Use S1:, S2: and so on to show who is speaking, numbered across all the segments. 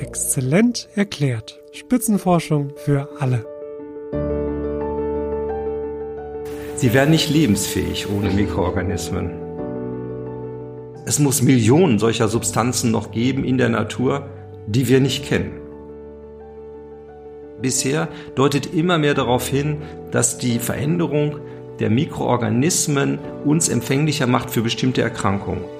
S1: Exzellent erklärt. Spitzenforschung für alle.
S2: Sie wären nicht lebensfähig ohne Mikroorganismen. Es muss Millionen solcher Substanzen noch geben in der Natur, die wir nicht kennen. Bisher deutet immer mehr darauf hin, dass die Veränderung der Mikroorganismen uns empfänglicher macht für bestimmte Erkrankungen.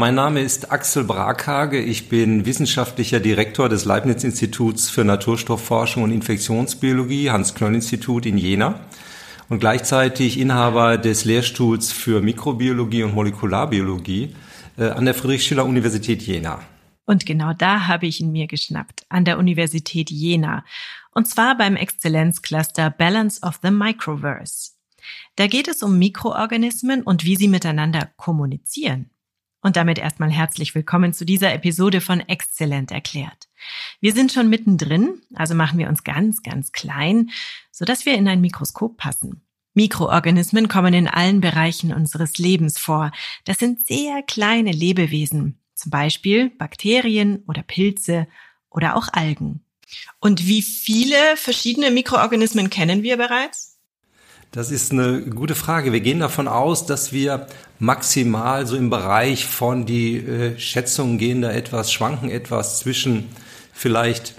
S2: Mein Name ist Axel Brakhage. Ich bin wissenschaftlicher Direktor des Leibniz-Instituts für Naturstoffforschung und Infektionsbiologie, Hans-Knoll-Institut in Jena und gleichzeitig Inhaber des Lehrstuhls für Mikrobiologie und Molekularbiologie äh, an der Friedrich-Schiller-Universität Jena.
S3: Und genau da habe ich ihn mir geschnappt, an der Universität Jena. Und zwar beim Exzellenzcluster Balance of the Microverse. Da geht es um Mikroorganismen und wie sie miteinander kommunizieren. Und damit erstmal herzlich willkommen zu dieser Episode von Exzellent erklärt. Wir sind schon mittendrin, also machen wir uns ganz, ganz klein, sodass wir in ein Mikroskop passen. Mikroorganismen kommen in allen Bereichen unseres Lebens vor. Das sind sehr kleine Lebewesen, zum Beispiel Bakterien oder Pilze oder auch Algen. Und wie viele verschiedene Mikroorganismen kennen wir bereits?
S2: Das ist eine gute Frage. Wir gehen davon aus, dass wir maximal so im Bereich von die äh, Schätzungen gehen da etwas, schwanken etwas zwischen vielleicht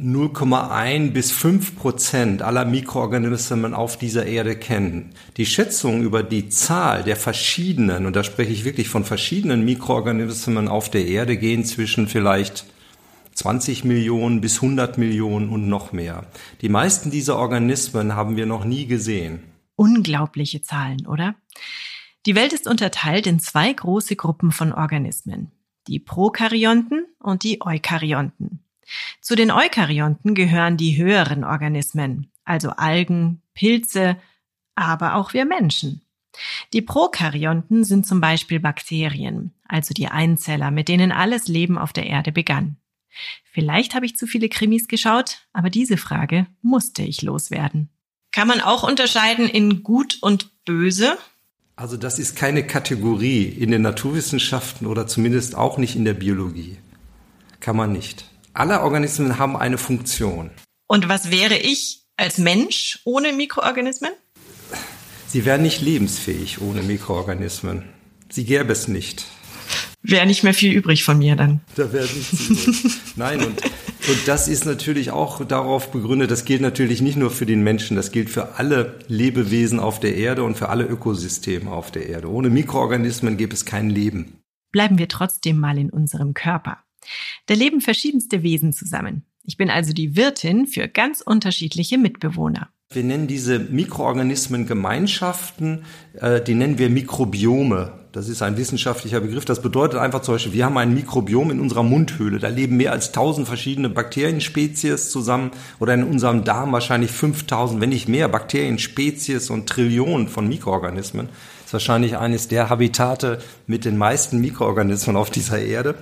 S2: 0,1 bis 5 Prozent aller Mikroorganismen auf dieser Erde kennen. Die Schätzungen über die Zahl der verschiedenen, und da spreche ich wirklich von verschiedenen Mikroorganismen auf der Erde, gehen zwischen vielleicht 20 Millionen bis 100 Millionen und noch mehr. Die meisten dieser Organismen haben wir noch nie gesehen.
S3: Unglaubliche Zahlen, oder? Die Welt ist unterteilt in zwei große Gruppen von Organismen. Die Prokaryonten und die Eukaryonten. Zu den Eukaryonten gehören die höheren Organismen, also Algen, Pilze, aber auch wir Menschen. Die Prokaryonten sind zum Beispiel Bakterien, also die Einzeller, mit denen alles Leben auf der Erde begann. Vielleicht habe ich zu viele Krimis geschaut, aber diese Frage musste ich loswerden. Kann man auch unterscheiden in gut und böse?
S2: Also das ist keine Kategorie in den Naturwissenschaften oder zumindest auch nicht in der Biologie. Kann man nicht. Alle Organismen haben eine Funktion.
S3: Und was wäre ich als Mensch ohne Mikroorganismen?
S2: Sie wären nicht lebensfähig ohne Mikroorganismen. Sie gäbe es nicht
S3: wäre nicht mehr viel übrig von mir dann.
S2: Da wäre nichts übrig. Nein, und, und das ist natürlich auch darauf begründet, das gilt natürlich nicht nur für den Menschen, das gilt für alle Lebewesen auf der Erde und für alle Ökosysteme auf der Erde. Ohne Mikroorganismen gäbe es kein Leben.
S3: Bleiben wir trotzdem mal in unserem Körper. Da leben verschiedenste Wesen zusammen. Ich bin also die Wirtin für ganz unterschiedliche Mitbewohner.
S2: Wir nennen diese Mikroorganismen Gemeinschaften, äh, die nennen wir Mikrobiome. Das ist ein wissenschaftlicher Begriff. Das bedeutet einfach zum Beispiel, wir haben ein Mikrobiom in unserer Mundhöhle. Da leben mehr als tausend verschiedene Bakterienspezies zusammen oder in unserem Darm wahrscheinlich 5000, wenn nicht mehr Bakterienspezies und Trillionen von Mikroorganismen. Das ist wahrscheinlich eines der Habitate mit den meisten Mikroorganismen auf dieser Erde.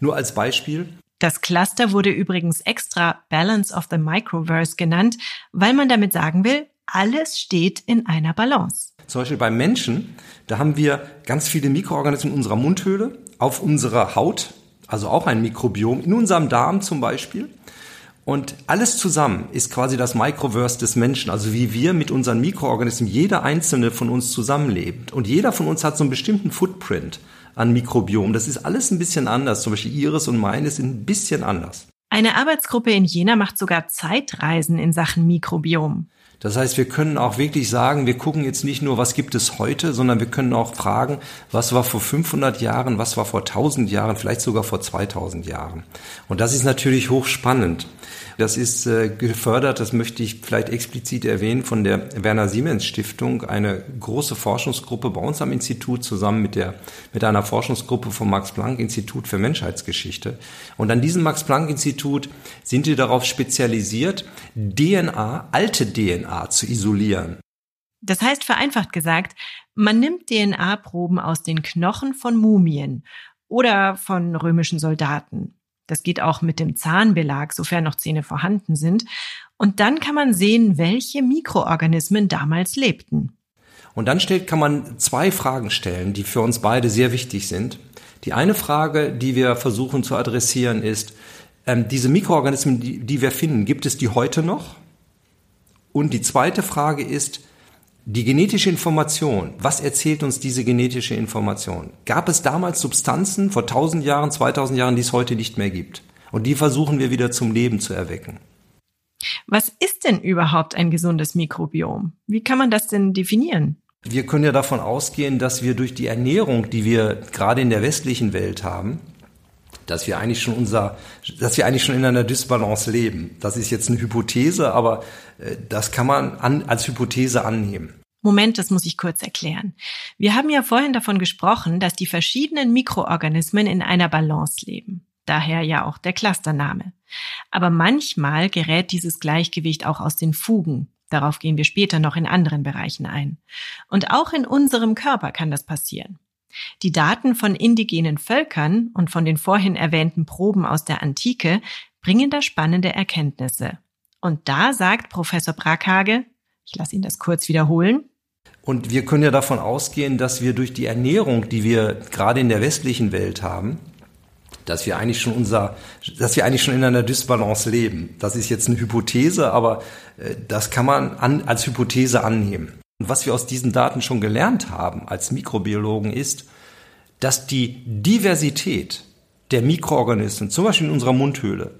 S2: Nur als Beispiel.
S3: Das Cluster wurde übrigens extra Balance of the Microverse genannt, weil man damit sagen will, alles steht in einer Balance.
S2: Zum Beispiel beim Menschen, da haben wir ganz viele Mikroorganismen in unserer Mundhöhle, auf unserer Haut, also auch ein Mikrobiom, in unserem Darm zum Beispiel. Und alles zusammen ist quasi das Microverse des Menschen, also wie wir mit unseren Mikroorganismen, jeder einzelne von uns zusammenlebt. Und jeder von uns hat so einen bestimmten Footprint an Mikrobiom. Das ist alles ein bisschen anders. Zum Beispiel Ihres und meines sind ein bisschen anders.
S3: Eine Arbeitsgruppe in Jena macht sogar Zeitreisen in Sachen Mikrobiom.
S2: Das heißt, wir können auch wirklich sagen, wir gucken jetzt nicht nur, was gibt es heute, sondern wir können auch fragen, was war vor 500 Jahren, was war vor 1000 Jahren, vielleicht sogar vor 2000 Jahren. Und das ist natürlich hochspannend. Das ist äh, gefördert, das möchte ich vielleicht explizit erwähnen, von der Werner Siemens Stiftung, eine große Forschungsgruppe bei uns am Institut zusammen mit der, mit einer Forschungsgruppe vom Max Planck Institut für Menschheitsgeschichte. Und an diesem Max Planck Institut sind die darauf spezialisiert, DNA, alte DNA zu isolieren.
S3: Das heißt vereinfacht gesagt, man nimmt DNA-Proben aus den Knochen von Mumien oder von römischen Soldaten das geht auch mit dem Zahnbelag, sofern noch Zähne vorhanden sind. Und dann kann man sehen, welche Mikroorganismen damals lebten.
S2: Und dann stellt, kann man zwei Fragen stellen, die für uns beide sehr wichtig sind. Die eine Frage, die wir versuchen zu adressieren, ist, ähm, diese Mikroorganismen, die, die wir finden, gibt es die heute noch? Und die zweite Frage ist, die genetische Information, was erzählt uns diese genetische Information? Gab es damals Substanzen vor 1000 Jahren, 2000 Jahren, die es heute nicht mehr gibt? Und die versuchen wir wieder zum Leben zu erwecken.
S3: Was ist denn überhaupt ein gesundes Mikrobiom? Wie kann man das denn definieren?
S2: Wir können ja davon ausgehen, dass wir durch die Ernährung, die wir gerade in der westlichen Welt haben, dass wir eigentlich schon unser, dass wir eigentlich schon in einer Dysbalance leben. Das ist jetzt eine Hypothese, aber äh, das kann man an, als Hypothese annehmen.
S3: Moment, das muss ich kurz erklären. Wir haben ja vorhin davon gesprochen, dass die verschiedenen Mikroorganismen in einer Balance leben. Daher ja auch der Clustername. Aber manchmal gerät dieses Gleichgewicht auch aus den Fugen. Darauf gehen wir später noch in anderen Bereichen ein. Und auch in unserem Körper kann das passieren. Die Daten von indigenen Völkern und von den vorhin erwähnten Proben aus der Antike bringen da spannende Erkenntnisse. Und da sagt Professor Brackhage, ich lasse ihn das kurz wiederholen,
S2: und wir können ja davon ausgehen, dass wir durch die Ernährung, die wir gerade in der westlichen Welt haben, dass wir eigentlich schon unser, dass wir eigentlich schon in einer Dysbalance leben. Das ist jetzt eine Hypothese, aber äh, das kann man an, als Hypothese annehmen. Und was wir aus diesen Daten schon gelernt haben als Mikrobiologen ist, dass die Diversität der Mikroorganismen, zum Beispiel in unserer Mundhöhle,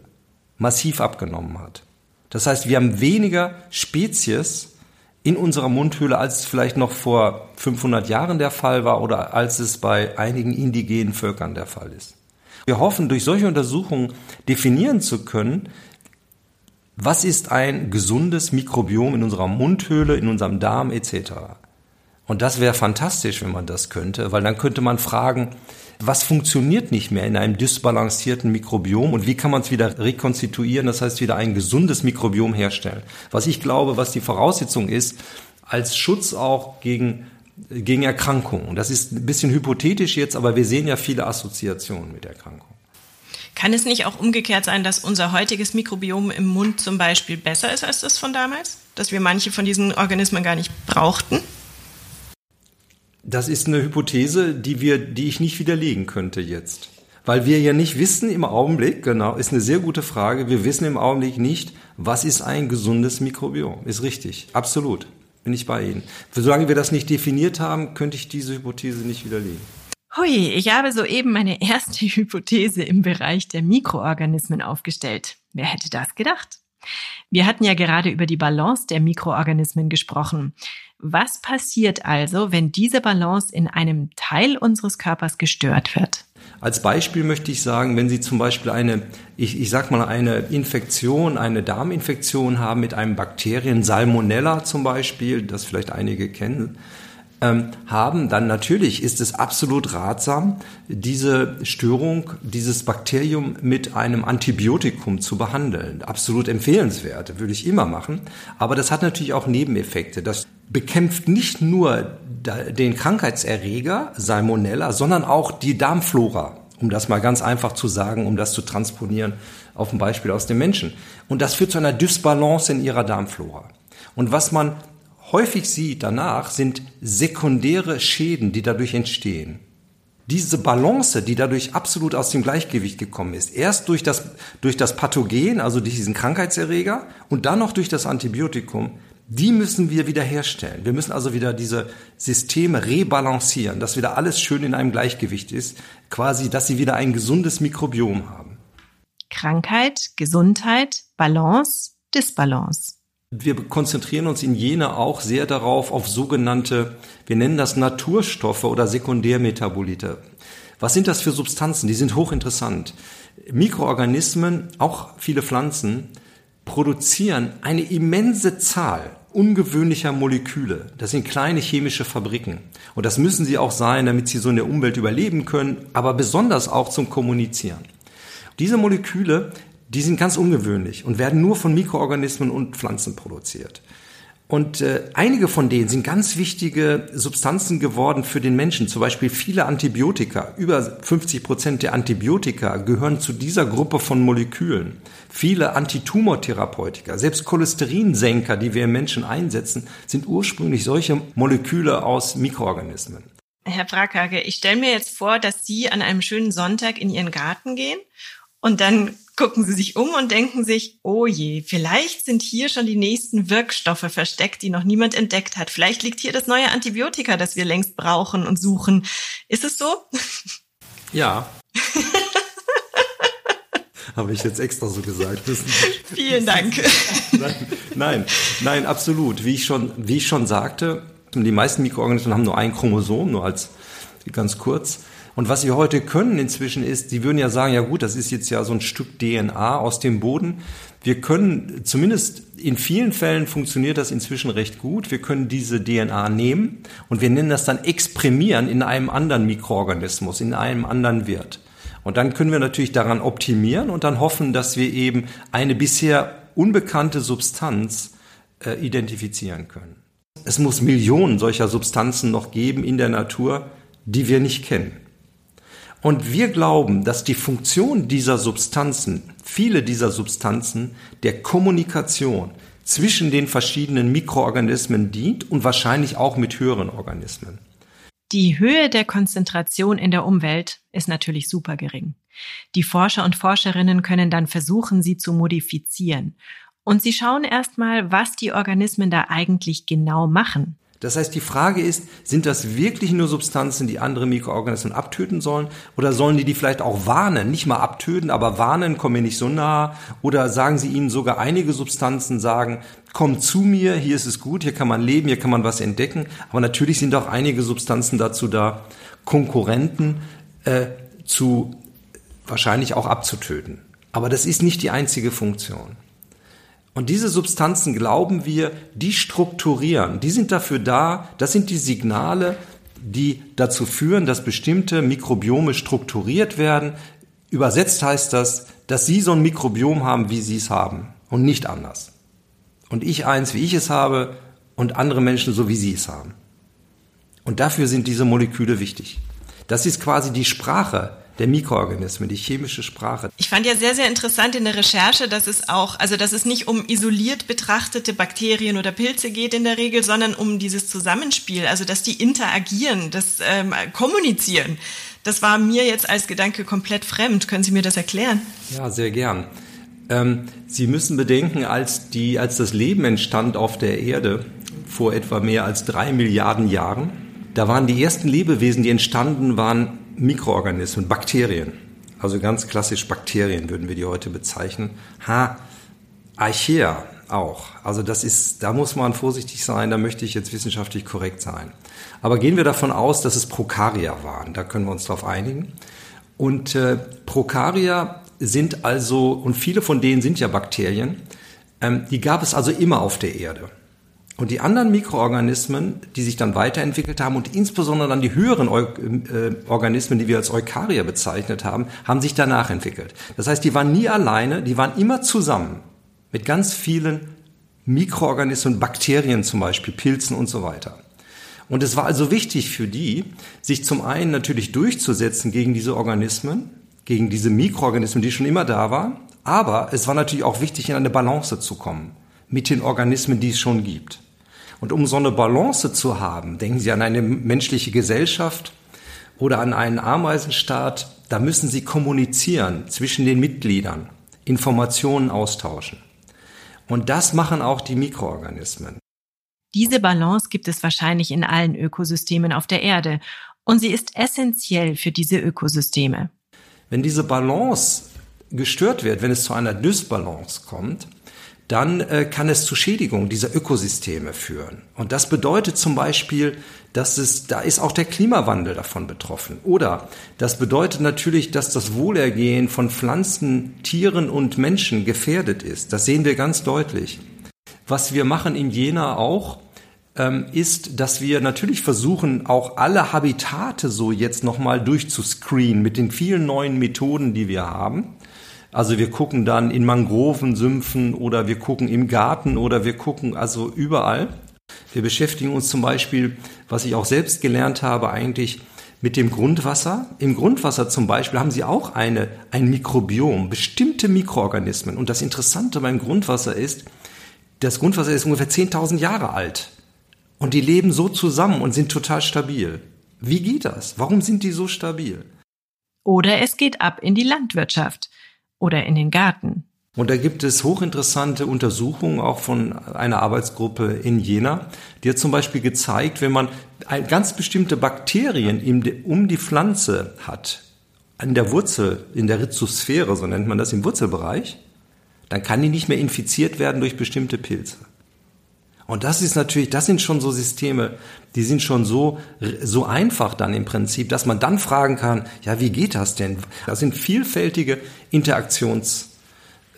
S2: massiv abgenommen hat. Das heißt, wir haben weniger Spezies in unserer Mundhöhle, als es vielleicht noch vor 500 Jahren der Fall war oder als es bei einigen indigenen Völkern der Fall ist. Wir hoffen, durch solche Untersuchungen definieren zu können, was ist ein gesundes Mikrobiom in unserer Mundhöhle, in unserem Darm etc. Und das wäre fantastisch, wenn man das könnte, weil dann könnte man fragen, was funktioniert nicht mehr in einem dysbalancierten Mikrobiom und wie kann man es wieder rekonstituieren, das heißt wieder ein gesundes Mikrobiom herstellen. Was ich glaube, was die Voraussetzung ist, als Schutz auch gegen, gegen Erkrankungen. Das ist ein bisschen hypothetisch jetzt, aber wir sehen ja viele Assoziationen mit Erkrankungen.
S3: Kann es nicht auch umgekehrt sein, dass unser heutiges Mikrobiom im Mund zum Beispiel besser ist als das von damals? Dass wir manche von diesen Organismen gar nicht brauchten?
S2: Das ist eine Hypothese, die wir, die ich nicht widerlegen könnte jetzt. Weil wir ja nicht wissen im Augenblick, genau, ist eine sehr gute Frage, wir wissen im Augenblick nicht, was ist ein gesundes Mikrobiom. Ist richtig, absolut, bin ich bei Ihnen. Solange wir das nicht definiert haben, könnte ich diese Hypothese nicht widerlegen.
S3: Hui, ich habe soeben meine erste Hypothese im Bereich der Mikroorganismen aufgestellt. Wer hätte das gedacht? Wir hatten ja gerade über die Balance der Mikroorganismen gesprochen. Was passiert also, wenn diese Balance in einem Teil unseres Körpers gestört wird?
S2: Als Beispiel möchte ich sagen, wenn Sie zum Beispiel eine, ich, ich sag mal, eine Infektion, eine Darminfektion haben mit einem Bakterien, Salmonella zum Beispiel, das vielleicht einige kennen, ähm, haben, dann natürlich ist es absolut ratsam, diese Störung, dieses Bakterium mit einem Antibiotikum zu behandeln. Absolut empfehlenswert, würde ich immer machen. Aber das hat natürlich auch Nebeneffekte. Das bekämpft nicht nur den Krankheitserreger Salmonella, sondern auch die Darmflora, um das mal ganz einfach zu sagen, um das zu transponieren auf ein Beispiel aus dem Menschen. Und das führt zu einer Dysbalance in ihrer Darmflora. Und was man häufig sieht danach, sind sekundäre Schäden, die dadurch entstehen. Diese Balance, die dadurch absolut aus dem Gleichgewicht gekommen ist, erst durch das, durch das Pathogen, also durch diesen Krankheitserreger und dann noch durch das Antibiotikum, die müssen wir wiederherstellen. Wir müssen also wieder diese Systeme rebalancieren, dass wieder alles schön in einem Gleichgewicht ist, quasi, dass sie wieder ein gesundes Mikrobiom haben.
S3: Krankheit, Gesundheit, Balance, Disbalance.
S2: Wir konzentrieren uns in Jena auch sehr darauf, auf sogenannte, wir nennen das Naturstoffe oder Sekundärmetabolite. Was sind das für Substanzen? Die sind hochinteressant. Mikroorganismen, auch viele Pflanzen, produzieren eine immense Zahl ungewöhnlicher Moleküle. Das sind kleine chemische Fabriken. Und das müssen sie auch sein, damit sie so in der Umwelt überleben können, aber besonders auch zum Kommunizieren. Diese Moleküle die sind ganz ungewöhnlich und werden nur von Mikroorganismen und Pflanzen produziert. Und äh, einige von denen sind ganz wichtige Substanzen geworden für den Menschen. Zum Beispiel viele Antibiotika. Über 50 Prozent der Antibiotika gehören zu dieser Gruppe von Molekülen. Viele Antitumortherapeutika, selbst Cholesterinsenker, die wir im Menschen einsetzen, sind ursprünglich solche Moleküle aus Mikroorganismen.
S3: Herr Brackhage, ich stelle mir jetzt vor, dass Sie an einem schönen Sonntag in Ihren Garten gehen und dann gucken Sie sich um und denken sich, oh je, vielleicht sind hier schon die nächsten Wirkstoffe versteckt, die noch niemand entdeckt hat. Vielleicht liegt hier das neue Antibiotika, das wir längst brauchen und suchen. Ist es so?
S2: Ja. Habe ich jetzt extra so gesagt.
S3: Vielen Dank.
S2: Nein, nein, nein, absolut. Wie ich schon, wie ich schon sagte, die meisten Mikroorganismen haben nur ein Chromosom, nur als ganz kurz. Und was sie heute können inzwischen ist, sie würden ja sagen, ja gut, das ist jetzt ja so ein Stück DNA aus dem Boden. Wir können, zumindest in vielen Fällen funktioniert das inzwischen recht gut. Wir können diese DNA nehmen und wir nennen das dann exprimieren in einem anderen Mikroorganismus, in einem anderen Wirt. Und dann können wir natürlich daran optimieren und dann hoffen, dass wir eben eine bisher unbekannte Substanz äh, identifizieren können. Es muss Millionen solcher Substanzen noch geben in der Natur, die wir nicht kennen. Und wir glauben, dass die Funktion dieser Substanzen, viele dieser Substanzen, der Kommunikation zwischen den verschiedenen Mikroorganismen dient und wahrscheinlich auch mit höheren Organismen.
S3: Die Höhe der Konzentration in der Umwelt ist natürlich super gering. Die Forscher und Forscherinnen können dann versuchen, sie zu modifizieren. Und sie schauen erstmal, was die Organismen da eigentlich genau machen.
S2: Das heißt, die Frage ist, sind das wirklich nur Substanzen, die andere Mikroorganismen abtöten sollen? Oder sollen die die vielleicht auch warnen? Nicht mal abtöten, aber warnen, komm mir nicht so nah. Oder sagen sie ihnen sogar einige Substanzen, sagen, komm zu mir, hier ist es gut, hier kann man leben, hier kann man was entdecken. Aber natürlich sind auch einige Substanzen dazu da, Konkurrenten äh, zu wahrscheinlich auch abzutöten. Aber das ist nicht die einzige Funktion. Und diese Substanzen, glauben wir, die strukturieren, die sind dafür da, das sind die Signale, die dazu führen, dass bestimmte Mikrobiome strukturiert werden. Übersetzt heißt das, dass Sie so ein Mikrobiom haben, wie Sie es haben und nicht anders. Und ich eins, wie ich es habe und andere Menschen so, wie sie es haben. Und dafür sind diese Moleküle wichtig. Das ist quasi die Sprache, der Mikroorganismen, die chemische Sprache.
S3: Ich fand ja sehr, sehr interessant in der Recherche, dass es auch, also dass es nicht um isoliert betrachtete Bakterien oder Pilze geht in der Regel, sondern um dieses Zusammenspiel, also dass die interagieren, das ähm, kommunizieren. Das war mir jetzt als Gedanke komplett fremd. Können Sie mir das erklären?
S2: Ja, sehr gern. Ähm, Sie müssen bedenken, als, die, als das Leben entstand auf der Erde vor etwa mehr als drei Milliarden Jahren, da waren die ersten Lebewesen, die entstanden waren, Mikroorganismen, Bakterien. Also ganz klassisch Bakterien würden wir die heute bezeichnen. Ha, Archaea auch. Also das ist, da muss man vorsichtig sein, da möchte ich jetzt wissenschaftlich korrekt sein. Aber gehen wir davon aus, dass es Prokaria waren, da können wir uns darauf einigen. Und äh, Prokaria sind also, und viele von denen sind ja Bakterien, ähm, die gab es also immer auf der Erde. Und die anderen Mikroorganismen, die sich dann weiterentwickelt haben und insbesondere dann die höheren äh, Organismen, die wir als Eukarier bezeichnet haben, haben sich danach entwickelt. Das heißt, die waren nie alleine, die waren immer zusammen mit ganz vielen Mikroorganismen, Bakterien zum Beispiel, Pilzen und so weiter. Und es war also wichtig für die, sich zum einen natürlich durchzusetzen gegen diese Organismen, gegen diese Mikroorganismen, die schon immer da waren, aber es war natürlich auch wichtig, in eine Balance zu kommen mit den Organismen, die es schon gibt. Und um so eine Balance zu haben, denken Sie an eine menschliche Gesellschaft oder an einen Ameisenstaat, da müssen Sie kommunizieren zwischen den Mitgliedern, Informationen austauschen. Und das machen auch die Mikroorganismen.
S3: Diese Balance gibt es wahrscheinlich in allen Ökosystemen auf der Erde und sie ist essentiell für diese Ökosysteme.
S2: Wenn diese Balance gestört wird, wenn es zu einer Dysbalance kommt, dann äh, kann es zu Schädigung dieser Ökosysteme führen. Und das bedeutet zum Beispiel, dass es, da ist auch der Klimawandel davon betroffen. Oder das bedeutet natürlich, dass das Wohlergehen von Pflanzen, Tieren und Menschen gefährdet ist. Das sehen wir ganz deutlich. Was wir machen in Jena auch, ähm, ist, dass wir natürlich versuchen, auch alle Habitate so jetzt nochmal durchzuscreenen mit den vielen neuen Methoden, die wir haben. Also wir gucken dann in Mangrovensümpfen oder wir gucken im Garten oder wir gucken also überall. Wir beschäftigen uns zum Beispiel, was ich auch selbst gelernt habe, eigentlich mit dem Grundwasser. Im Grundwasser zum Beispiel haben sie auch eine, ein Mikrobiom, bestimmte Mikroorganismen. Und das Interessante beim Grundwasser ist, das Grundwasser ist ungefähr 10.000 Jahre alt. Und die leben so zusammen und sind total stabil. Wie geht das? Warum sind die so stabil?
S3: Oder es geht ab in die Landwirtschaft oder in den Garten.
S2: Und da gibt es hochinteressante Untersuchungen auch von einer Arbeitsgruppe in Jena, die hat zum Beispiel gezeigt, wenn man ganz bestimmte Bakterien um die Pflanze hat, an der Wurzel, in der Rhizosphäre, so nennt man das im Wurzelbereich, dann kann die nicht mehr infiziert werden durch bestimmte Pilze. Und das ist natürlich, das sind schon so Systeme, die sind schon so, so einfach dann im Prinzip, dass man dann fragen kann, ja, wie geht das denn? Das sind vielfältige Interaktions,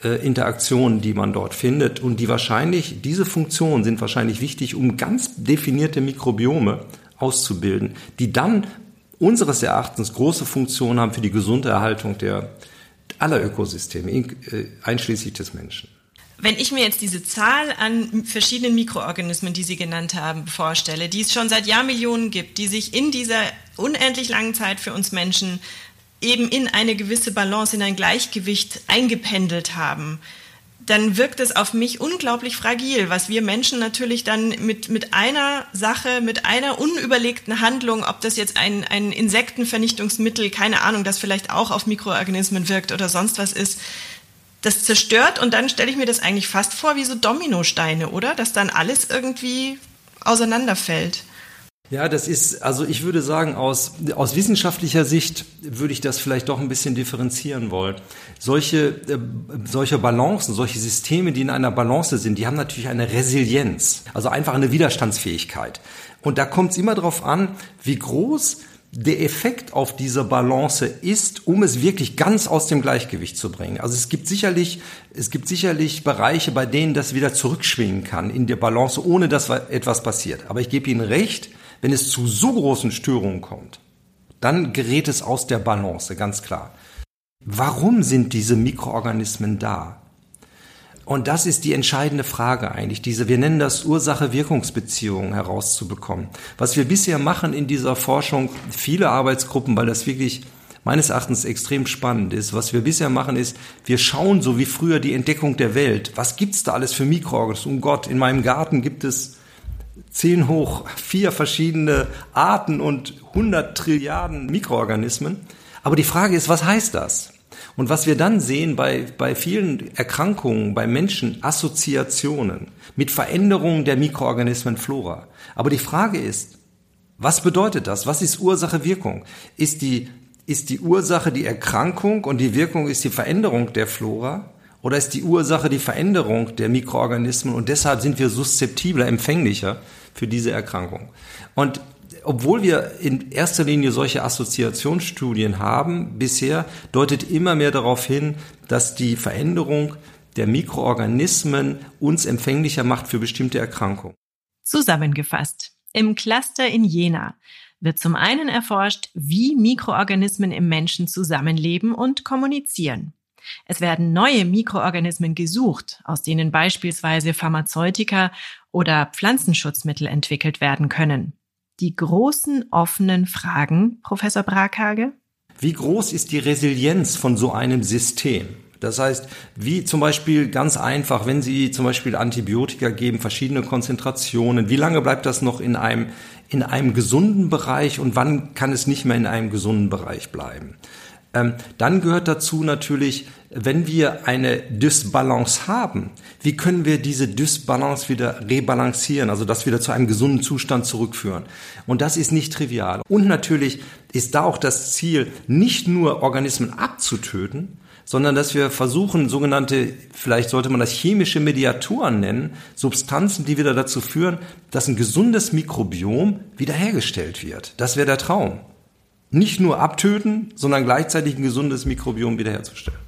S2: äh, Interaktionen, die man dort findet und die wahrscheinlich, diese Funktionen sind wahrscheinlich wichtig, um ganz definierte Mikrobiome auszubilden, die dann unseres Erachtens große Funktionen haben für die gesunde Erhaltung der aller Ökosysteme, äh, einschließlich des Menschen.
S3: Wenn ich mir jetzt diese Zahl an verschiedenen Mikroorganismen, die Sie genannt haben, vorstelle, die es schon seit Jahrmillionen gibt, die sich in dieser unendlich langen Zeit für uns Menschen eben in eine gewisse Balance, in ein Gleichgewicht eingependelt haben, dann wirkt es auf mich unglaublich fragil, was wir Menschen natürlich dann mit, mit einer Sache, mit einer unüberlegten Handlung, ob das jetzt ein, ein Insektenvernichtungsmittel, keine Ahnung, das vielleicht auch auf Mikroorganismen wirkt oder sonst was ist, das zerstört und dann stelle ich mir das eigentlich fast vor wie so Dominosteine, oder? Dass dann alles irgendwie auseinanderfällt.
S2: Ja, das ist, also ich würde sagen, aus, aus wissenschaftlicher Sicht würde ich das vielleicht doch ein bisschen differenzieren wollen. Solche, äh, solche Balancen, solche Systeme, die in einer Balance sind, die haben natürlich eine Resilienz, also einfach eine Widerstandsfähigkeit. Und da kommt es immer darauf an, wie groß der Effekt auf diese Balance ist, um es wirklich ganz aus dem Gleichgewicht zu bringen. Also es gibt sicherlich, es gibt sicherlich Bereiche, bei denen das wieder zurückschwingen kann in der Balance, ohne dass etwas passiert. Aber ich gebe Ihnen recht, wenn es zu so großen Störungen kommt, dann gerät es aus der Balance, ganz klar. Warum sind diese Mikroorganismen da? Und das ist die entscheidende Frage eigentlich, diese, wir nennen das Ursache-Wirkungsbeziehung herauszubekommen. Was wir bisher machen in dieser Forschung, viele Arbeitsgruppen, weil das wirklich meines Erachtens extrem spannend ist, was wir bisher machen ist, wir schauen so wie früher die Entdeckung der Welt. Was gibt's da alles für Mikroorganismen? Um Gott, in meinem Garten gibt es zehn hoch vier verschiedene Arten und hundert Trilliarden Mikroorganismen. Aber die Frage ist, was heißt das? Und was wir dann sehen bei, bei vielen Erkrankungen, bei Menschen, Assoziationen mit Veränderungen der Mikroorganismenflora. Aber die Frage ist, was bedeutet das? Was ist Ursache-Wirkung? Ist die, ist die Ursache die Erkrankung und die Wirkung ist die Veränderung der Flora? Oder ist die Ursache die Veränderung der Mikroorganismen und deshalb sind wir suszeptibler, empfänglicher für diese Erkrankung? Und obwohl wir in erster Linie solche Assoziationsstudien haben, bisher deutet immer mehr darauf hin, dass die Veränderung der Mikroorganismen uns empfänglicher macht für bestimmte Erkrankungen.
S3: Zusammengefasst. Im Cluster in Jena wird zum einen erforscht, wie Mikroorganismen im Menschen zusammenleben und kommunizieren. Es werden neue Mikroorganismen gesucht, aus denen beispielsweise Pharmazeutika oder Pflanzenschutzmittel entwickelt werden können die großen offenen Fragen, Professor Brackhage?
S2: Wie groß ist die Resilienz von so einem System? Das heißt, wie zum Beispiel ganz einfach, wenn Sie zum Beispiel Antibiotika geben, verschiedene Konzentrationen, wie lange bleibt das noch in einem, in einem gesunden Bereich und wann kann es nicht mehr in einem gesunden Bereich bleiben? Ähm, dann gehört dazu natürlich, wenn wir eine Dysbalance haben, wie können wir diese Dysbalance wieder rebalancieren, also das wieder zu einem gesunden Zustand zurückführen? Und das ist nicht trivial. Und natürlich ist da auch das Ziel, nicht nur Organismen abzutöten, sondern dass wir versuchen, sogenannte, vielleicht sollte man das chemische Mediatoren nennen, Substanzen, die wieder dazu führen, dass ein gesundes Mikrobiom wiederhergestellt wird. Das wäre der Traum nicht nur abtöten, sondern gleichzeitig ein gesundes Mikrobiom wiederherzustellen.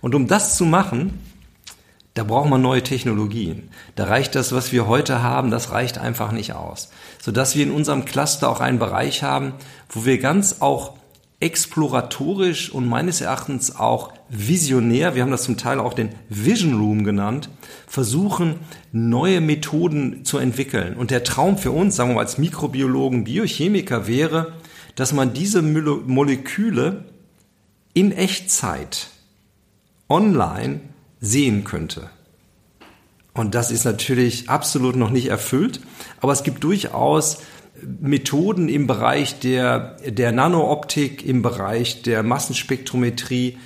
S2: Und um das zu machen, da braucht man neue Technologien. Da reicht das, was wir heute haben, das reicht einfach nicht aus. Sodass wir in unserem Cluster auch einen Bereich haben, wo wir ganz auch exploratorisch und meines Erachtens auch visionär, wir haben das zum Teil auch den Vision Room genannt, versuchen, neue Methoden zu entwickeln. Und der Traum für uns, sagen wir mal als Mikrobiologen, Biochemiker wäre, dass man diese Moleküle in Echtzeit online sehen könnte. Und das ist natürlich absolut noch nicht erfüllt, aber es gibt durchaus Methoden im Bereich der, der Nanooptik, im Bereich der Massenspektrometrie,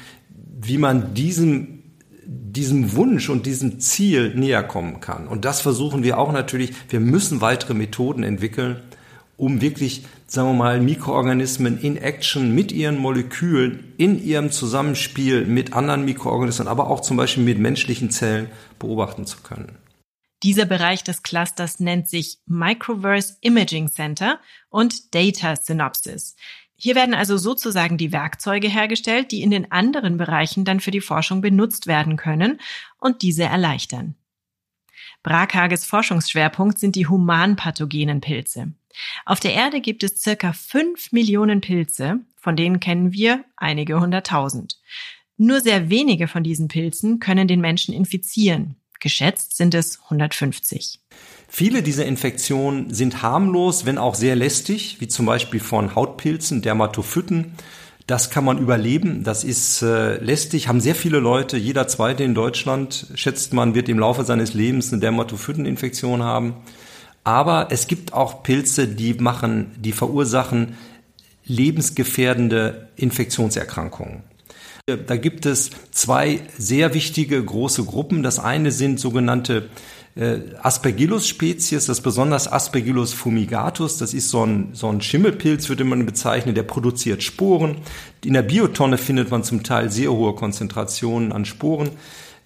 S2: wie man diesem diesem Wunsch und diesem Ziel näher kommen kann. Und das versuchen wir auch natürlich. Wir müssen weitere Methoden entwickeln, um wirklich, sagen wir mal, Mikroorganismen in Action mit ihren Molekülen, in ihrem Zusammenspiel mit anderen Mikroorganismen, aber auch zum Beispiel mit menschlichen Zellen beobachten zu können.
S3: Dieser Bereich des Clusters nennt sich Microverse Imaging Center und Data Synopsis. Hier werden also sozusagen die Werkzeuge hergestellt, die in den anderen Bereichen dann für die Forschung benutzt werden können und diese erleichtern. Brakhages Forschungsschwerpunkt sind die humanpathogenen Pilze. Auf der Erde gibt es circa fünf Millionen Pilze, von denen kennen wir einige hunderttausend. Nur sehr wenige von diesen Pilzen können den Menschen infizieren. Geschätzt sind es 150.
S2: Viele dieser Infektionen sind harmlos, wenn auch sehr lästig, wie zum Beispiel von Hautpilzen, Dermatophyten. Das kann man überleben, das ist äh, lästig, haben sehr viele Leute, jeder zweite in Deutschland, schätzt man, wird im Laufe seines Lebens eine Dermatophyteninfektion haben. Aber es gibt auch Pilze, die machen, die verursachen lebensgefährdende Infektionserkrankungen. Da gibt es zwei sehr wichtige große Gruppen. Das eine sind sogenannte äh, Aspergillus-Spezies, das besonders Aspergillus fumigatus, das ist so ein, so ein Schimmelpilz, würde man bezeichnen, der produziert Sporen. In der Biotonne findet man zum Teil sehr hohe Konzentrationen an Sporen.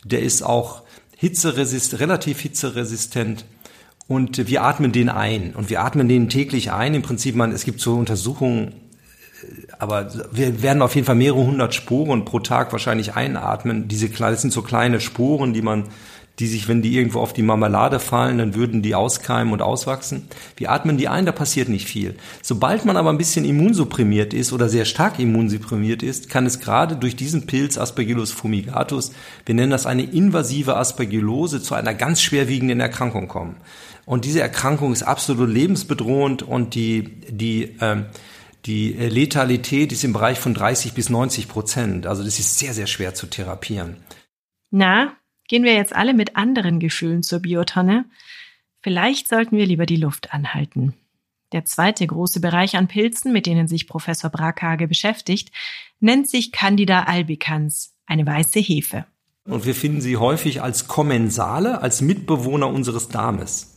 S2: Der ist auch hitzeresist, relativ hitzeresistent. Und wir atmen den ein. Und wir atmen den täglich ein. Im Prinzip, man, es gibt so Untersuchungen, aber wir werden auf jeden Fall mehrere hundert Sporen pro Tag wahrscheinlich einatmen. Diese das sind so kleine Sporen, die man, die sich, wenn die irgendwo auf die Marmelade fallen, dann würden die auskeimen und auswachsen. Wir atmen die ein, da passiert nicht viel. Sobald man aber ein bisschen immunsupprimiert ist oder sehr stark immunsupprimiert ist, kann es gerade durch diesen Pilz Aspergillus fumigatus, wir nennen das eine invasive Aspergillose, zu einer ganz schwerwiegenden Erkrankung kommen. Und diese Erkrankung ist absolut lebensbedrohend und die, die, ähm, die Letalität ist im Bereich von 30 bis 90 Prozent. Also das ist sehr, sehr schwer zu therapieren.
S3: Na, gehen wir jetzt alle mit anderen Gefühlen zur Biotonne? Vielleicht sollten wir lieber die Luft anhalten. Der zweite große Bereich an Pilzen, mit denen sich Professor Brackhage beschäftigt, nennt sich Candida albicans, eine weiße Hefe.
S2: Und wir finden sie häufig als Kommensale, als Mitbewohner unseres Darmes.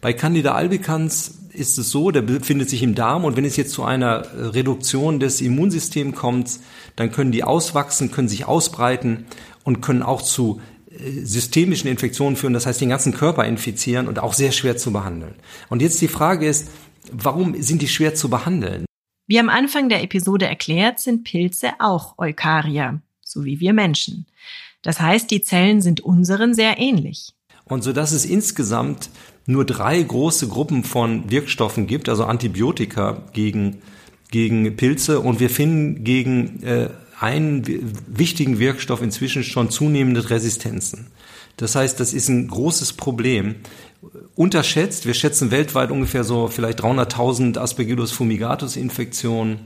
S2: Bei Candida albicans ist es so, der befindet sich im Darm und wenn es jetzt zu einer Reduktion des Immunsystems kommt, dann können die auswachsen, können sich ausbreiten und können auch zu äh, systemischen Infektionen führen, das heißt den ganzen Körper infizieren und auch sehr schwer zu behandeln. Und jetzt die Frage ist, warum sind die schwer zu behandeln?
S3: Wie am Anfang der Episode erklärt, sind Pilze auch Eukarier, so wie wir Menschen. Das heißt, die Zellen sind unseren sehr ähnlich.
S2: Und so dass es insgesamt nur drei große Gruppen von Wirkstoffen gibt, also Antibiotika gegen, gegen Pilze. Und wir finden gegen äh, einen wichtigen Wirkstoff inzwischen schon zunehmende Resistenzen. Das heißt, das ist ein großes Problem. Unterschätzt, wir schätzen weltweit ungefähr so vielleicht 300.000 Aspergillus fumigatus Infektionen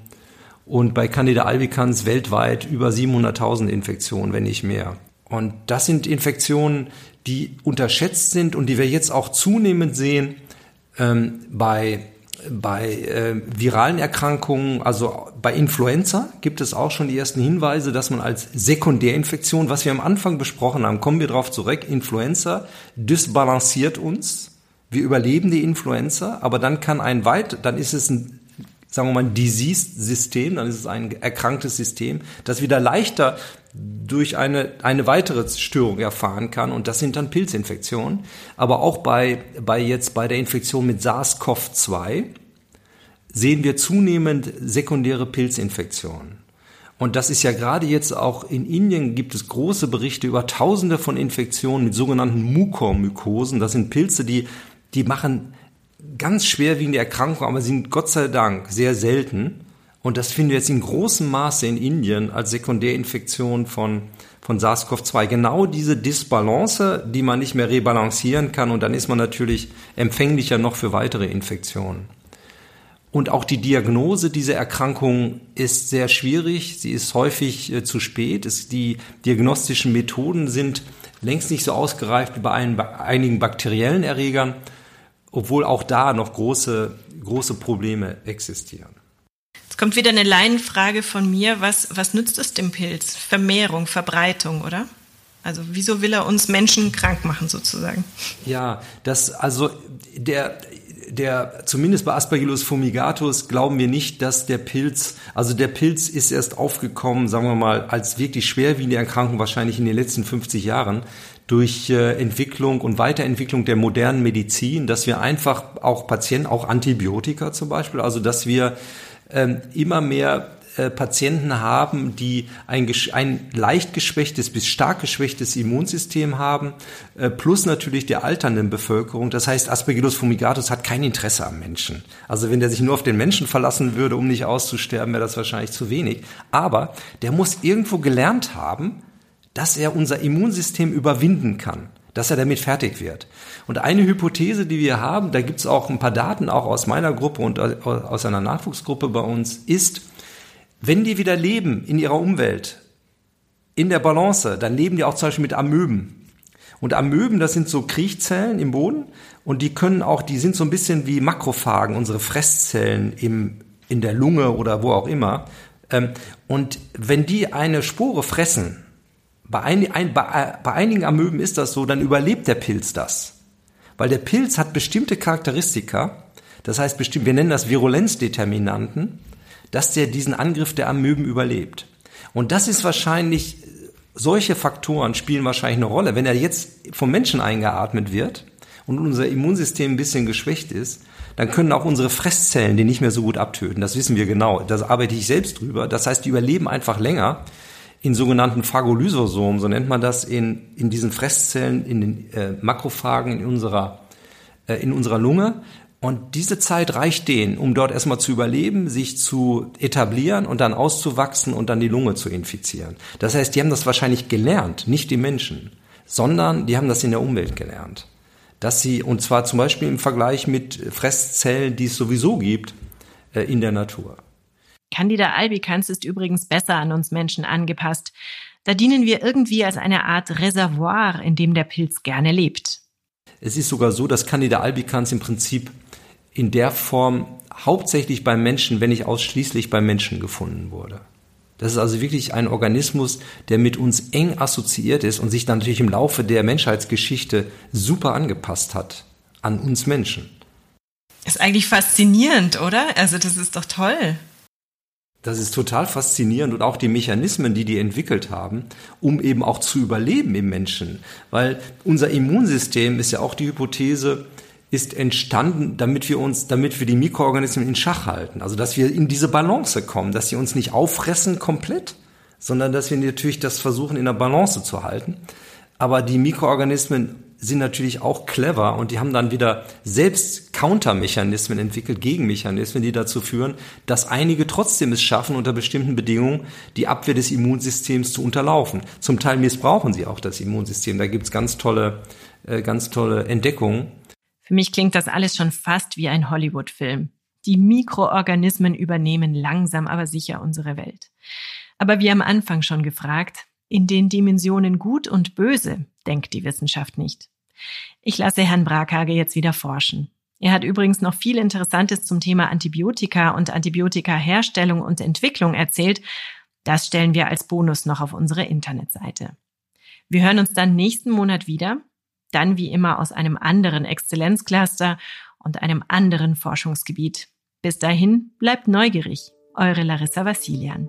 S2: und bei Candida albicans weltweit über 700.000 Infektionen, wenn nicht mehr. Und das sind Infektionen, die unterschätzt sind und die wir jetzt auch zunehmend sehen ähm, bei bei äh, viralen Erkrankungen, also bei Influenza gibt es auch schon die ersten Hinweise, dass man als Sekundärinfektion, was wir am Anfang besprochen haben, kommen wir darauf zurück, Influenza dysbalanciert uns. Wir überleben die Influenza, aber dann kann ein weit, dann ist es ein sagen wir mal, ein Diseased-System, dann ist es ein erkranktes System, das wieder leichter durch eine, eine weitere Störung erfahren kann. Und das sind dann Pilzinfektionen. Aber auch bei, bei jetzt bei der Infektion mit SARS-CoV-2 sehen wir zunehmend sekundäre Pilzinfektionen. Und das ist ja gerade jetzt auch in Indien gibt es große Berichte über Tausende von Infektionen mit sogenannten Mukormykosen. Das sind Pilze, die, die machen ganz schwerwiegende Erkrankungen, aber sind Gott sei Dank sehr selten. Und das finden wir jetzt in großem Maße in Indien als Sekundärinfektion von, von SARS-CoV-2. Genau diese Disbalance, die man nicht mehr rebalancieren kann und dann ist man natürlich empfänglicher noch für weitere Infektionen. Und auch die Diagnose dieser Erkrankung ist sehr schwierig. Sie ist häufig äh, zu spät. Es, die diagnostischen Methoden sind längst nicht so ausgereift wie bei einigen bakteriellen Erregern obwohl auch da noch große, große Probleme existieren.
S3: Jetzt kommt wieder eine Laienfrage von mir. Was, was nützt es dem Pilz? Vermehrung, Verbreitung, oder? Also wieso will er uns Menschen krank machen sozusagen?
S2: Ja, das also der der zumindest bei Aspergillus fumigatus glauben wir nicht, dass der Pilz, also der Pilz ist erst aufgekommen, sagen wir mal, als wirklich schwerwiegende Erkrankung wahrscheinlich in den letzten 50 Jahren durch äh, Entwicklung und Weiterentwicklung der modernen Medizin, dass wir einfach auch Patienten, auch Antibiotika zum Beispiel, also dass wir ähm, immer mehr äh, Patienten haben, die ein, ein leicht geschwächtes bis stark geschwächtes Immunsystem haben, äh, plus natürlich der alternden Bevölkerung. Das heißt, Aspergillus fumigatus hat kein Interesse am Menschen. Also wenn der sich nur auf den Menschen verlassen würde, um nicht auszusterben, wäre das wahrscheinlich zu wenig. Aber der muss irgendwo gelernt haben, dass er unser Immunsystem überwinden kann dass er damit fertig wird. Und eine Hypothese, die wir haben, da gibt es auch ein paar Daten auch aus meiner Gruppe und aus einer Nachwuchsgruppe bei uns, ist, wenn die wieder leben in ihrer Umwelt, in der Balance, dann leben die auch zum Beispiel mit Amöben. Und Amöben, das sind so Kriechzellen im Boden und die können auch, die sind so ein bisschen wie Makrophagen, unsere Fresszellen im, in der Lunge oder wo auch immer. Ähm, und wenn die eine Spore fressen, bei, ein, ein, bei, bei einigen Amöben ist das so, dann überlebt der Pilz das. Weil der Pilz hat bestimmte Charakteristika, das heißt bestimmt, wir nennen das Virulenzdeterminanten, dass der diesen Angriff der Amöben überlebt. Und das ist wahrscheinlich, solche Faktoren spielen wahrscheinlich eine Rolle. Wenn er jetzt vom Menschen eingeatmet wird und unser Immunsystem ein bisschen geschwächt ist, dann können auch unsere Fresszellen die nicht mehr so gut abtöten. Das wissen wir genau. Da arbeite ich selbst drüber. Das heißt, die überleben einfach länger in sogenannten Phagolysosomen, so nennt man das, in, in diesen Fresszellen, in den äh, Makrophagen in unserer, äh, in unserer Lunge. Und diese Zeit reicht denen, um dort erstmal zu überleben, sich zu etablieren und dann auszuwachsen und dann die Lunge zu infizieren. Das heißt, die haben das wahrscheinlich gelernt, nicht die Menschen, sondern die haben das in der Umwelt gelernt. Dass sie, und zwar zum Beispiel im Vergleich mit Fresszellen, die es sowieso gibt, äh, in der Natur.
S3: Candida albicans ist übrigens besser an uns Menschen angepasst. Da dienen wir irgendwie als eine Art Reservoir, in dem der Pilz gerne lebt.
S2: Es ist sogar so, dass Candida albicans im Prinzip in der Form hauptsächlich beim Menschen, wenn nicht ausschließlich beim Menschen gefunden wurde. Das ist also wirklich ein Organismus, der mit uns eng assoziiert ist und sich dann natürlich im Laufe der Menschheitsgeschichte super angepasst hat an uns Menschen.
S3: Ist eigentlich faszinierend, oder? Also das ist doch toll.
S2: Das ist total faszinierend und auch die Mechanismen, die die entwickelt haben, um eben auch zu überleben im Menschen. Weil unser Immunsystem ist ja auch die Hypothese, ist entstanden, damit wir uns, damit wir die Mikroorganismen in Schach halten. Also, dass wir in diese Balance kommen, dass sie uns nicht auffressen komplett, sondern dass wir natürlich das versuchen, in der Balance zu halten. Aber die Mikroorganismen sind natürlich auch clever und die haben dann wieder selbst Countermechanismen entwickelt, Gegenmechanismen, die dazu führen, dass einige trotzdem es schaffen, unter bestimmten Bedingungen die Abwehr des Immunsystems zu unterlaufen. Zum Teil missbrauchen sie auch das Immunsystem. Da gibt's ganz tolle, äh, ganz tolle Entdeckungen.
S3: Für mich klingt das alles schon fast wie ein Hollywood-Film. Die Mikroorganismen übernehmen langsam aber sicher unsere Welt. Aber wie am Anfang schon gefragt, in den Dimensionen Gut und Böse denkt die Wissenschaft nicht. Ich lasse Herrn Brakage jetzt wieder forschen. Er hat übrigens noch viel Interessantes zum Thema Antibiotika und Antibiotikaherstellung und Entwicklung erzählt. Das stellen wir als Bonus noch auf unsere Internetseite. Wir hören uns dann nächsten Monat wieder dann wie immer aus einem anderen Exzellenzcluster und einem anderen Forschungsgebiet. Bis dahin bleibt neugierig. Eure Larissa Vassilian.